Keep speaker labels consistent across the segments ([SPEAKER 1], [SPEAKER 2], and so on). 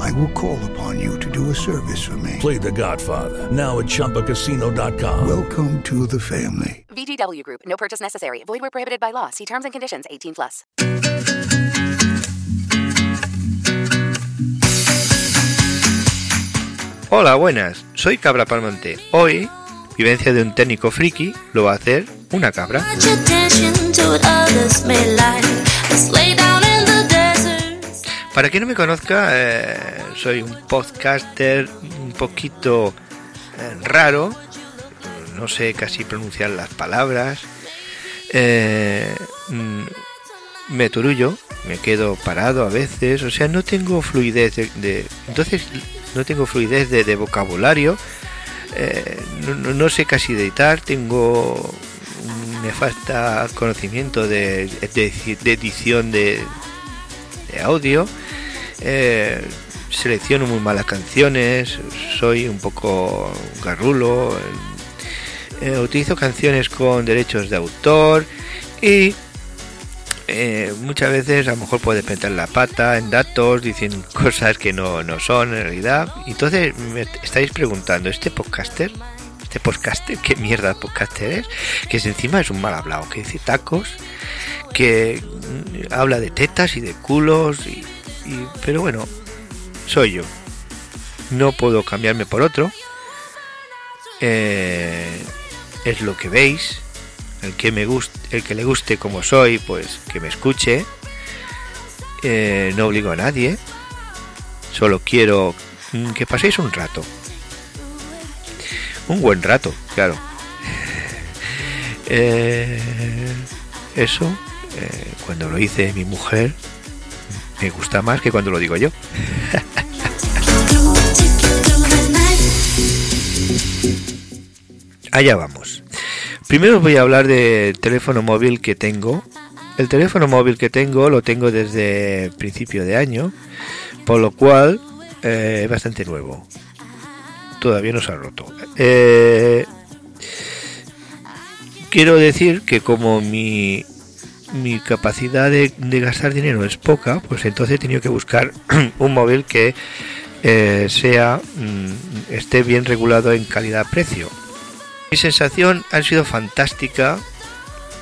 [SPEAKER 1] I will call upon you to do a service for me.
[SPEAKER 2] Play The Godfather now at ChumbaCasino.com.
[SPEAKER 1] Welcome to the family.
[SPEAKER 3] VGW Group. No purchase necessary. Void where prohibited by law. See terms and conditions. 18 plus.
[SPEAKER 4] Hola, buenas. Soy Cabra Palmonte. Hoy, vivencia de un técnico friki, lo va a hacer una cabra. Para quien no me conozca, eh, soy un podcaster un poquito eh, raro, no sé casi pronunciar las palabras, eh, mm, me turullo, me quedo parado a veces, o sea, no tengo fluidez de, entonces no tengo fluidez de, vocabulario, eh, no, sé casi editar, tengo un nefasta conocimiento de, de- edición de audio, eh, selecciono muy malas canciones, soy un poco garrulo, eh, utilizo canciones con derechos de autor y eh, muchas veces a lo mejor puede meter la pata en datos, dicen cosas que no, no son en realidad. Entonces me estáis preguntando, ¿este podcaster? ¿Este podcaster? ¿Qué mierda podcaster es? Que encima es un mal hablado, que dice tacos, que mm, habla de tetas y de culos, y, y- pero bueno, soy yo. No puedo cambiarme por otro. Eh, es lo que veis. El que me guste, el que le guste como soy, pues que me escuche. Eh, no obligo a nadie. Solo quiero mm, que paséis un rato. Un buen rato, claro. Eh, eso, cuando lo dice mi mujer, me gusta más que cuando lo digo yo. Allá vamos. Primero os voy a hablar del teléfono móvil que tengo. El teléfono móvil que tengo lo tengo desde principio de año, por lo cual eh, es bastante nuevo. Todavía no se ha roto. Eh, quiero decir que como mi, mi capacidad de, gastar dinero es poca, pues entonces he tenido que buscar un móvil que eh, sea mm, esté bien regulado en calidad-precio. Mi sensación ha sido fantástica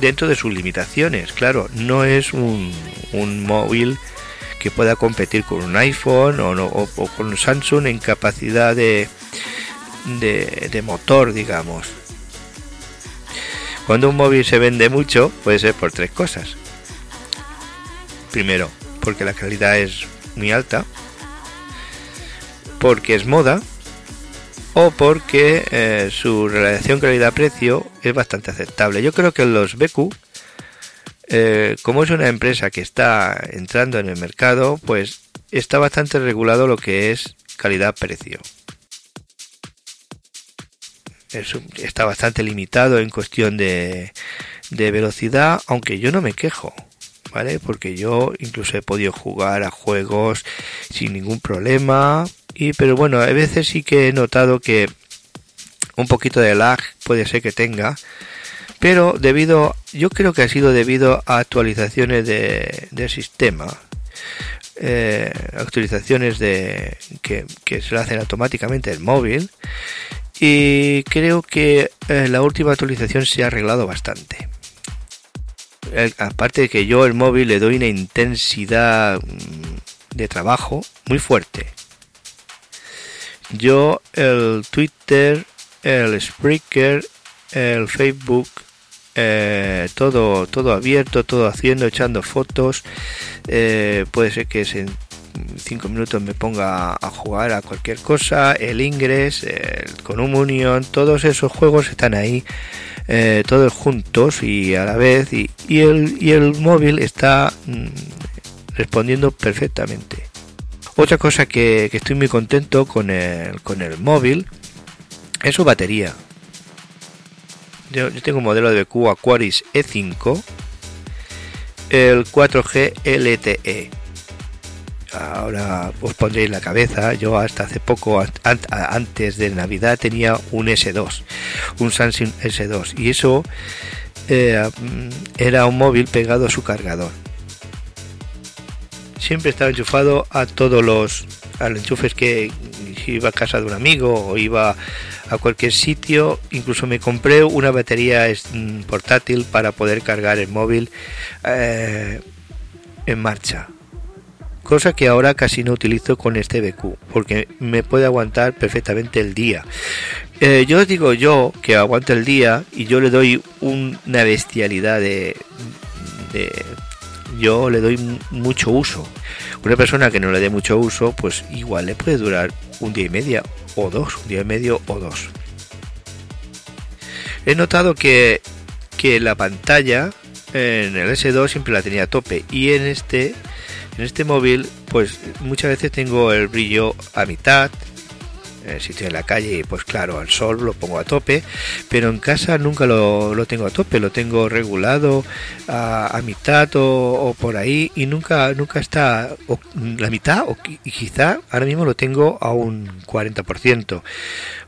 [SPEAKER 4] dentro de sus limitaciones. Claro, no es un, un móvil que pueda competir con un iPhone o, no- o- con un Samsung en capacidad de, de motor, digamos. Cuando un móvil se vende mucho, puede ser por tres cosas. Primero, porque la calidad es muy alta. Porque es moda o porque eh, su relación calidad-precio es bastante aceptable. Yo creo que los BQ, eh, como es una empresa que está entrando en el mercado, pues está bastante regulado lo que es calidad-precio. Es está bastante limitado en cuestión de, de velocidad, aunque yo no me quejo, ¿vale? Porque yo incluso he podido jugar a juegos sin ningún problema, y pero bueno, a veces sí que he notado que un poquito de lag puede ser que tenga, pero debido, yo creo que ha sido debido a actualizaciones de, del sistema, eh, actualizaciones de que, que se hacen automáticamente el móvil y creo que eh, la última actualización se ha arreglado bastante. Aparte de que yo el móvil le doy una intensidad mm, de trabajo muy fuerte. Yo el Twitter, el Spreaker, el Facebook eh, todo, todo abierto, todo haciendo, echando fotos. Eh, puede ser que en 5 minutos me ponga a jugar a cualquier cosa. El Ingress, con un Union, todos esos juegos están ahí. todos juntos y a la vez y, el, y el móvil está mm, respondiendo perfectamente otra cosa que, estoy muy contento con el, con el móvil es su batería. Yo, tengo un modelo de BQ Aquaris E5, el 4G LTE. Ahora os pondréis la cabeza, yo hasta hace poco, antes de Navidad, tenía un S2, un Samsung S2, y eso eh, era un móvil pegado a su cargador siempre estaba enchufado a todos los enchufes que iba a casa de un amigo o iba a cualquier sitio. Incluso me compré una batería mm, portátil para poder cargar el móvil eh, en marcha. Cosa que ahora casi no utilizo con este BQ, porque me puede aguantar perfectamente el día. Eh, yo digo yo que aguanta el día y yo le doy una bestialidad de, de yo le doy mucho uso. Una persona que no le dé mucho uso, pues igual le puede durar un día y medio o dos, un día y medio o dos. He notado que, que la pantalla en el S2 siempre la tenía a tope y en este en este móvil pues muchas veces tengo el brillo a mitad eh, si estoy en la calle, pues claro, al sol lo pongo a tope, pero en casa nunca lo, tengo a tope, lo tengo regulado a, mitad o, por ahí y nunca, nunca está la mitad o quizá ahora mismo lo tengo a un 40%,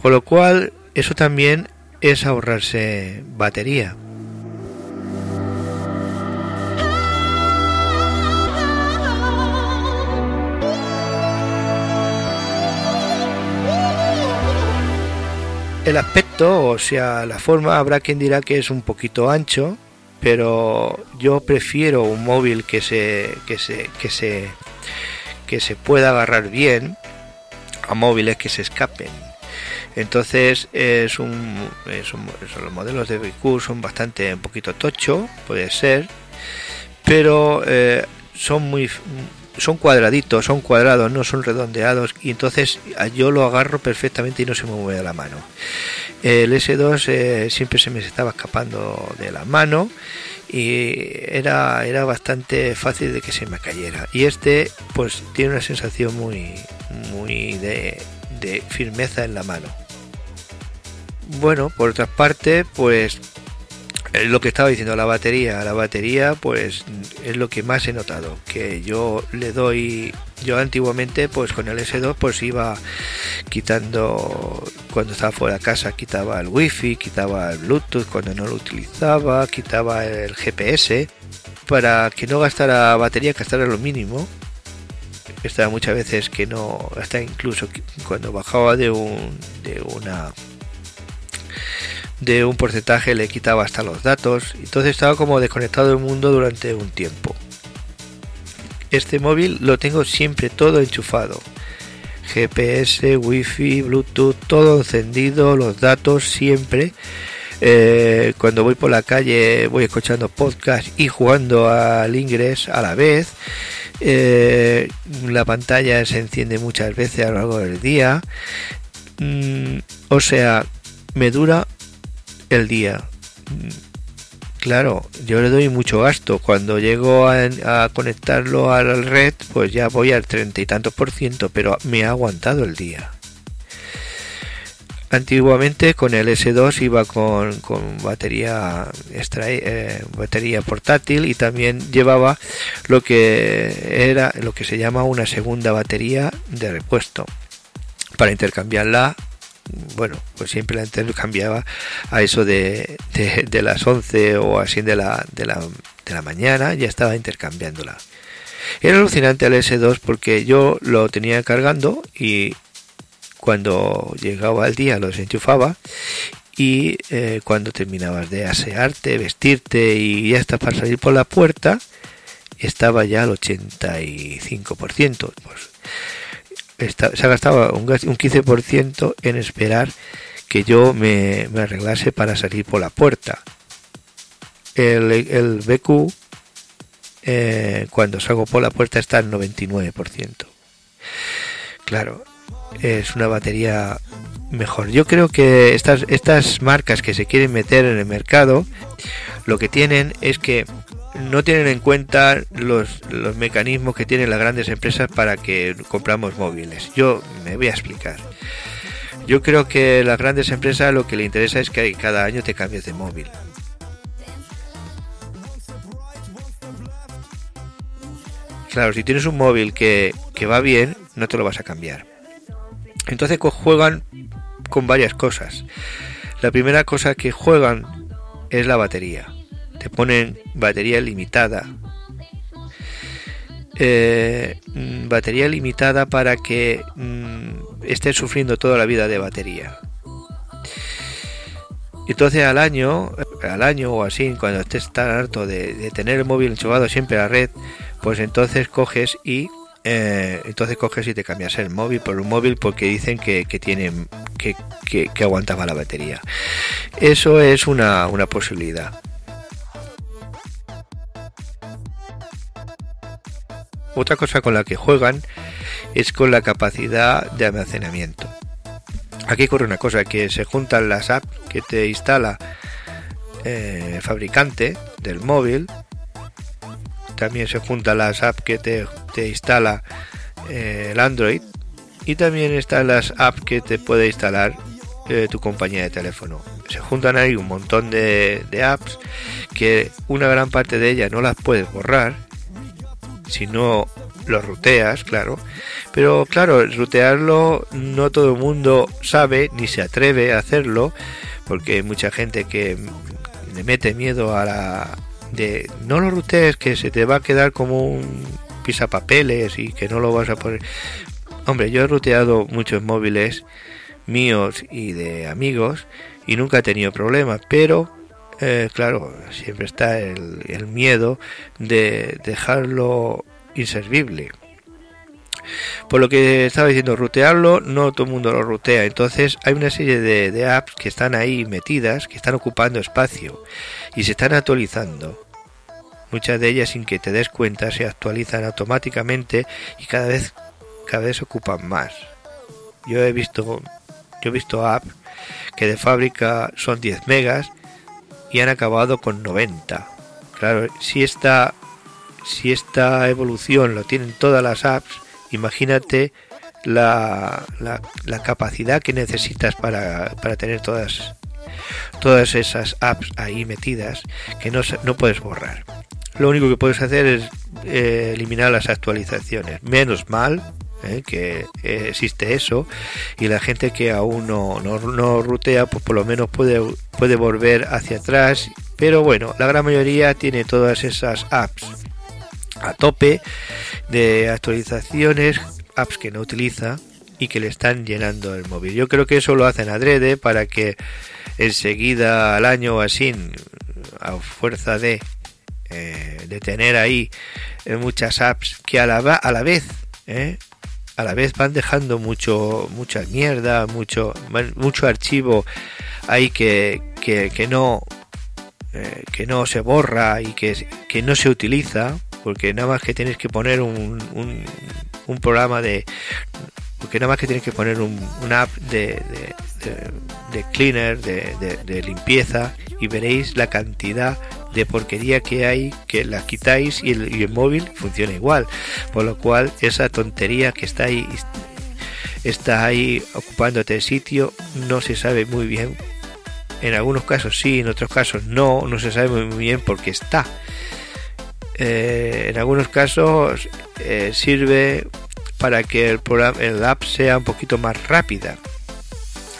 [SPEAKER 4] con lo cual eso también es ahorrarse batería. El aspecto, o sea, la forma, habrá quien dirá que es un poquito ancho, pero yo prefiero un móvil que se que se que se que se pueda agarrar bien a móviles que se escapen. Entonces es un, es un los modelos de BQ son bastante un poquito tocho, puede ser, pero eh, son muy son cuadraditos, son cuadrados, no son redondeados y entonces yo lo agarro perfectamente y no se me mueve la mano. El S2 eh, siempre se me estaba escapando de la mano y era, era bastante fácil de que se me cayera. Y este pues tiene una sensación muy, muy de, de firmeza en la mano. Bueno, por otra parte, pues lo que estaba diciendo, la batería, la batería pues es lo que más he notado, que yo le doy, yo antiguamente pues con el S2 pues iba quitando, cuando estaba fuera de casa quitaba el wifi, quitaba el bluetooth cuando no lo utilizaba, quitaba el GPS para que no gastara batería, gastara lo mínimo. Estaba muchas veces que no, hasta incluso cuando bajaba de un, de una de un porcentaje le quitaba hasta los datos, entonces estaba como desconectado del mundo durante un tiempo. Este móvil lo tengo siempre todo enchufado. GPS, wifi, bluetooth, todo encendido, los datos siempre. Eh, cuando voy por la calle voy escuchando podcast y jugando al inglés a la vez. Eh, la pantalla se enciende muchas veces a lo largo del día. Mm, o sea, me dura el día. Claro, yo le doy mucho gasto. Cuando llego a, conectarlo a la red, pues ya voy al treinta y tantos por ciento, pero me ha aguantado el día. Antiguamente con el S2 iba con, batería eh, batería portátil y también llevaba lo que era lo que se llama una segunda batería de repuesto para intercambiarla bueno, pues siempre la cambiaba a eso de, de, las 11 o así de la, de, la, de la mañana, ya estaba intercambiándola. Era alucinante el S2 porque yo lo tenía cargando y cuando llegaba el día lo desenchufaba y eh, cuando terminabas de asearte, vestirte y ya estás para salir por la puerta, estaba ya al 85%. Pues se ha gastado un, un 15% en esperar que yo me, arreglase para salir por la puerta. el, el BQ eh, cuando salgo por la puerta está al 99%. Claro, es una batería mejor. Yo creo que estas, estas marcas que se quieren meter en el mercado, lo que tienen es que no tienen en cuenta los, los mecanismos que tienen las grandes empresas para que compramos móviles. Yo me voy a explicar. Yo creo que las grandes empresas lo que le interesa es que cada año te cambies de móvil. Claro, si tienes un móvil que, que va bien, no te lo vas a cambiar. Entonces juegan con varias cosas. La primera cosa que juegan es la batería. Te ponen batería limitada. Eh, mm, batería limitada para que mm, estés sufriendo toda la vida de batería. Entonces al año, al año o así, cuando estés tan harto de, tener el móvil enchufado siempre a la red, pues entonces coges y eh, entonces coges y te cambias el móvil por un móvil porque dicen que, que tiene que, que, que, aguantaba la batería eso es una posibilidad otra cosa con la que juegan es con la capacidad de almacenamiento aquí ocurre una cosa que se juntan las apps que te instala eh, el fabricante del móvil también se junta las apps que te, te instala eh, el Android y también están las apps que te puede instalar eh, tu compañía de teléfono. Se juntan ahí un montón de, apps que una gran parte de ellas no las puedes borrar si no lo ruteas, claro. Pero claro, rutearlo no todo el mundo sabe ni se atreve a hacerlo porque hay mucha gente que le mete miedo a la, de no lo rutees que se te va a quedar como un pisapapeles y que no lo vas a poner. Hombre, yo he ruteado muchos móviles míos y de amigos y nunca he tenido problemas, pero eh, claro, siempre está el, miedo de dejarlo inservible. Por lo que estaba diciendo, rutearlo, no todo el mundo lo rutea. Entonces hay una serie de, de, apps que están ahí metidas, que están ocupando espacio y se están actualizando. Muchas de ellas sin que te des cuenta se actualizan automáticamente y cada vez cada vez ocupan más. Yo he visto yo he visto apps que de fábrica son 10 megas y han acabado con 90. Claro, si esta si esta evolución lo tienen todas las apps, imagínate la, la, capacidad que necesitas para, para tener todas todas esas apps ahí metidas que no, no puedes borrar. Lo único que puedes hacer es eh, eliminar las actualizaciones. Menos mal eh, que eh, existe eso y la gente que aún no, no, no, rutea pues por lo menos puede, puede volver hacia atrás. Pero bueno, la gran mayoría tiene todas esas apps a tope de actualizaciones, apps que no utiliza y que le están llenando el móvil. Yo creo que eso lo hacen adrede para que enseguida al año o así, a fuerza de, eh, de tener ahí muchas apps que a la, a la vez, a la vez van dejando mucho, mucha mierda, mucho, mucho archivo ahí que, que, que no, eh, que no se borra y que, que no se utiliza, porque nada más que tienes que poner un, un, un programa de porque nada más que tienes que poner un, app de, de, de, cleaner, de, limpieza, y veréis la cantidad de porquería que hay, que la quitáis y el, y el, móvil funciona igual. Por lo cual, esa tontería que está ahí, está ahí ocupándote el sitio, no se sabe muy bien. En algunos casos sí, en otros casos no, no se sabe muy bien por qué está. Eh, en algunos casos eh, sirve para que el, programa, el app sea un poquito más rápida.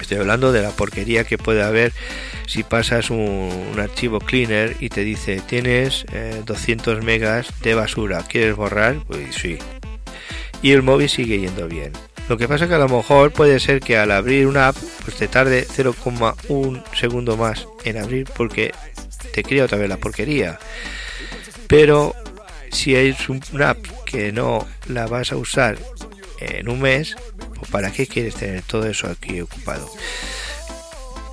[SPEAKER 4] Estoy hablando de la porquería que puede haber si pasas un, archivo cleaner y te dice tienes eh, 200 megas de basura, ¿quieres borrar? Pues sí. Y el móvil sigue yendo bien. Lo que pasa que a lo mejor puede ser que al abrir una app pues te tarde 0,1 segundo más en abrir porque te crea otra vez la porquería. Pero si es una app que no la vas a usar en un mes, pues ¿para qué quieres tener todo eso aquí ocupado?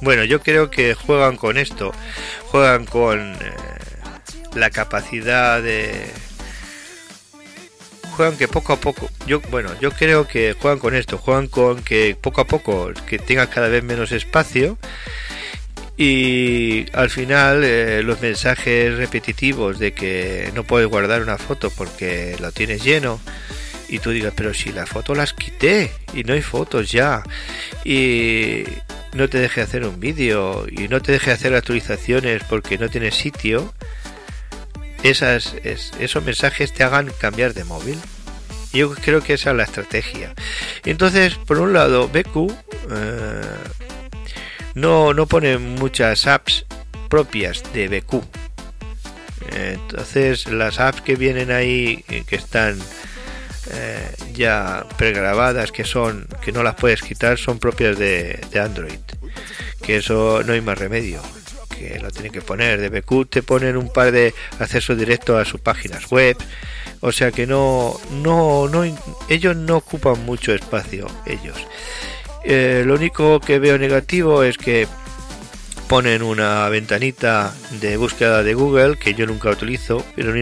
[SPEAKER 4] Bueno, yo creo que juegan con esto, juegan con, eh, la capacidad de juegan que poco a poco yo bueno yo creo que juegan con esto juegan con que poco a poco que tenga cada vez menos espacio y al final eh, los mensajes repetitivos de que no puedes guardar una foto porque lo tienes lleno y tú digas pero si la foto las quité y no hay fotos ya y no te deje hacer un vídeo y no te deje hacer actualizaciones porque no tienes sitio esas, esos mensajes te hagan cambiar de móvil. Yo creo que esa es la estrategia. Entonces por un lado BQ eh, no, no pone muchas apps propias de BQ. Entonces las apps que vienen ahí, eh, que están eh, ya pregrabadas, que son que no las puedes quitar, son propias de, Android. Que eso no hay más remedio. Que lo tienen que poner. De BQ te ponen un par de accesos directos a sus páginas web. O sea que no, no, no, ellos no ocupan mucho espacio, ellos. Eh, lo único que veo negativo es que ponen una ventanita de búsqueda de Google que yo nunca utilizo, pero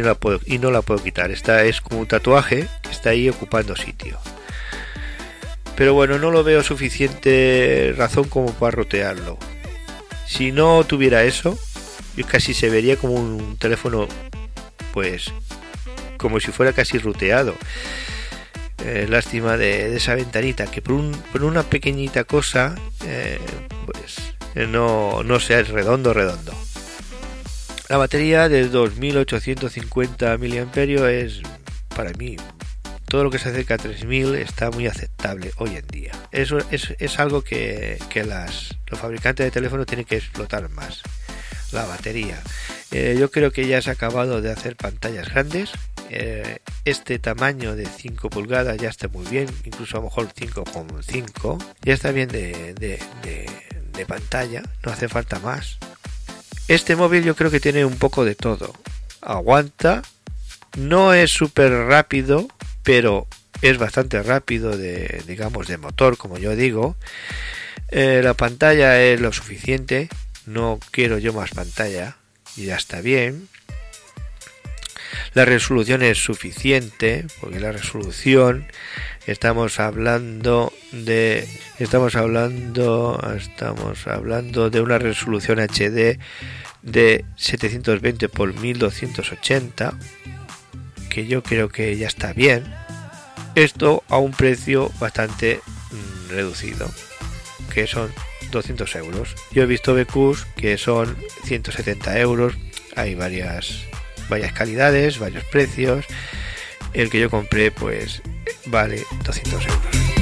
[SPEAKER 4] y no la puedo quitar. Esta es como un tatuaje que está ahí ocupando sitio. Pero bueno, no lo veo suficiente razón como para rotearlo. Si no tuviera eso, casi se vería como un teléfono, pues, como si fuera casi ruteado. Eh, lástima de, esa ventanita que por, una pequeñita cosa eh, pues eh, no, no sea redondo redondo. La batería de 2850 mAh es para mí todo lo que se acerca a 3000 está muy aceptable hoy en día. Eso es, algo que, las, los fabricantes de teléfonos tienen que explotar más la batería. Yo creo que ya se ha acabado de hacer pantallas grandes eh, este tamaño de 5 pulgadas ya está muy bien, incluso a lo mejor 5,5, ya está bien de, pantalla, no hace falta más. Este móvil yo creo que tiene un poco de todo. Aguanta, no es súper rápido, pero es bastante rápido de, digamos, de motor, como yo digo. Eh, la pantalla es lo suficiente, no quiero yo más pantalla y ya está bien. La resolución es suficiente, porque la resolución estamos hablando de estamos hablando estamos hablando de una resolución HD de 720 por 1280 que yo creo que ya está bien. Esto a un precio bastante mm, reducido que son 200 euros. Yo he visto BQs que son 170 euros. Hay varias varias calidades, varios precios. El que yo compré pues vale 200 euros.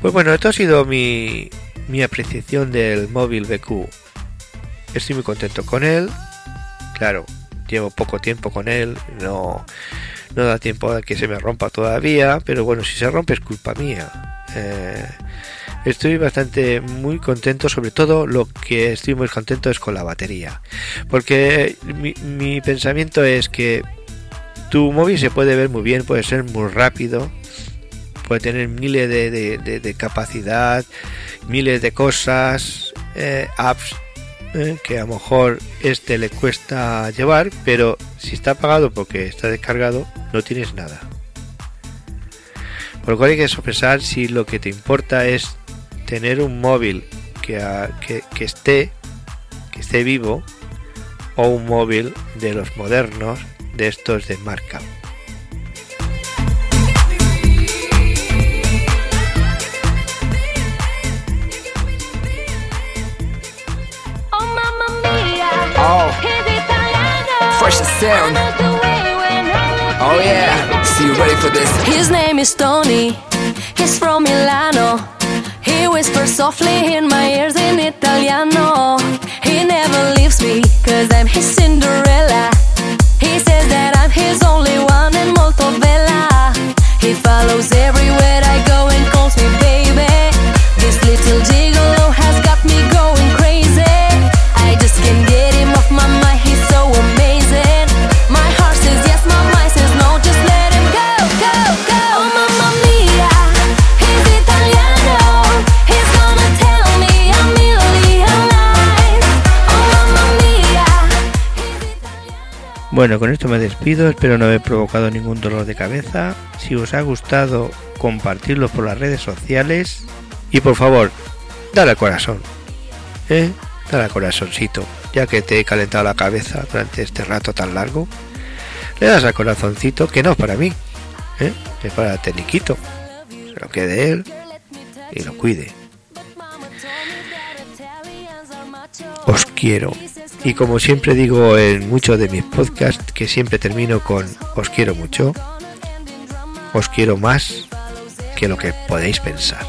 [SPEAKER 4] Pues bueno, esto ha sido mi, mi apreciación del móvil BQ. Estoy muy contento con él. Claro, llevo poco tiempo con él, no, no da tiempo a que se me rompa todavía, pero bueno, si se rompe es culpa mía. Eh, estoy bastante muy contento, sobre todo lo que estoy muy contento es con la batería, porque mi, pensamiento es que tu móvil se puede ver muy bien, puede ser muy rápido, puede tener miles de, capacidad, miles de cosas, eh, apps ¿eh? que a lo mejor este le cuesta llevar, pero si está pagado porque está descargado, no tienes nada. Por lo cual hay que sopesar si lo que te importa es tener un móvil que, que, esté que esté vivo o un móvil de los modernos de estos de marca.
[SPEAKER 5] Sound. Oh yeah, see you ready for this?
[SPEAKER 6] His name is Tony. He's from Milano. He whispers softly in my ears in Italiano. He never leaves me, cause I'm his Cinderella.
[SPEAKER 4] Bueno, con esto me despido, espero no haber provocado ningún dolor de cabeza. Si os ha gustado, compartirlo por las redes sociales. Y por favor, dale al corazón. ¿Eh? Dale al corazoncito, ya que te he calentado la cabeza durante este rato tan largo. Le das al corazoncito, que no es para mí, ¿eh? es para Teniquito. Se lo quede él y lo cuide. Os quiero. Y como siempre digo en muchos de mis podcasts, que siempre termino con os quiero mucho, os quiero más que lo que podéis pensar.